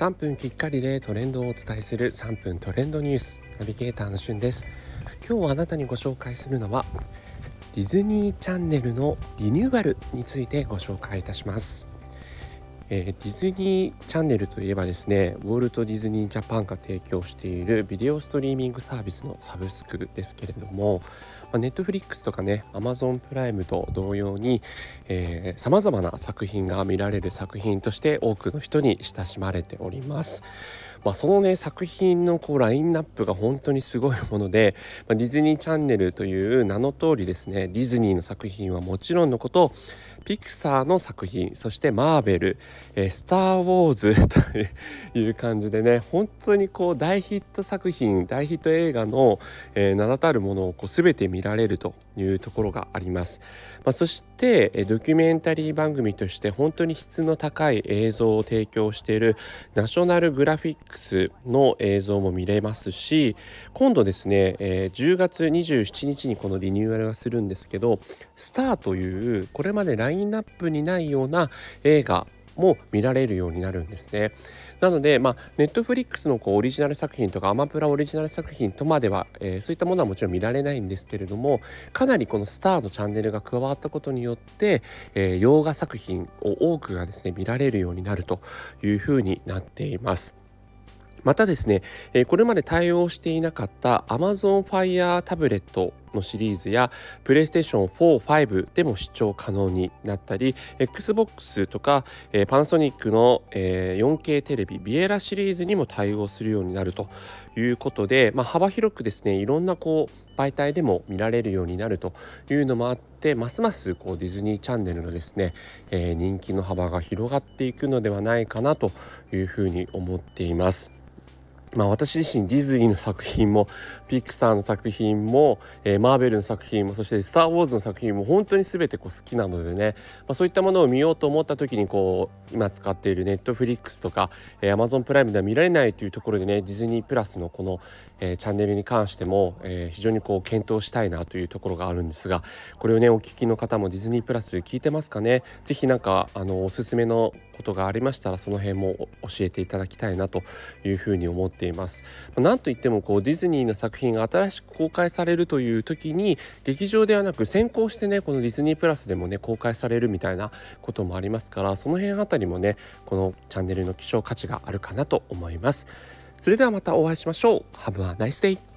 3分きっかりでトレンドをお伝えする3分トレンドニュースナビゲーターのしゅんです。今日あなたにご紹介するのはディズニーチャンネルのリニューアルについてご紹介いたします。えー、ディズニーチャンネルといえばですねウォルト・ディズニー・ジャパンが提供しているビデオストリーミングサービスのサブスクですけれどもネットフリックスとかねアマゾンプライムと同様にさまざまな作品が見られる作品として多くの人に親しまれております。まあ、そのね作品のこうラインナップが本当にすごいもので、まあ、ディズニーチャンネルという名の通りですねディズニーの作品はもちろんのことピクサーの作品そしてマーベル、えー、スター・ウォーズという感じでね本当にこう大ヒット作品大ヒット映画の、えー、名だたるものをこう全て見られるというところがあります、まあ、そして、えー、ドキュメンタリー番組として本当に質の高い映像を提供しているナショナルグラフィッの映像も見れますし今度ですね、えー、10月27日にこのリニューアルがするんですけどスターというこれまでララインナップにないような映画も見られるようになるんですね。なので、まあ、ネットフリックスのこうオリジナル作品とかアマプラオリジナル作品とまでは、えー、そういったものはもちろん見られないんですけれどもかなりこのスターのチャンネルが加わったことによって、えー、洋画作品を多くがですね見られるようになるというふうになっています。またですね、これまで対応していなかった Amazon Fire タブレットのシリーズや PlayStation 4、5でも視聴可能になったり Xbox とかパナソニックの 4K テレビビエラシリーズにも対応するようになるということで、まあ、幅広くですねいろんなこう媒体でも見られるようになるというのもあってますますこうディズニーチャンネルのですね、え、人気の幅が広がっていくのではないかなというふうに思っています。まあ、私自身ディズニーの作品もピクサーの作品も、えー、マーベルの作品もそして「スター・ウォーズ」の作品も本当に全てこう好きなのでね、まあ、そういったものを見ようと思った時にこう今使っているネットフリックスとか、えー、Amazon プライムでは見られないというところでねディズニープラスのこの、えー、チャンネルに関しても、えー、非常にこう検討したいなというところがあるんですがこれをねお聞きの方もディズニープラス聞いてますかね。是非なんかあのおすすめのことがありましたらその辺も教えていただきたいなというふうに思ってっています。なんといってもこうディズニーの作品が新しく公開されるという時に劇場ではなく先行してねこのディズニープラスでもね公開されるみたいなこともありますからその辺あたりもねこのチャンネルの希少価値があるかなと思います。それではまたお会いしましょう。Have a nice day!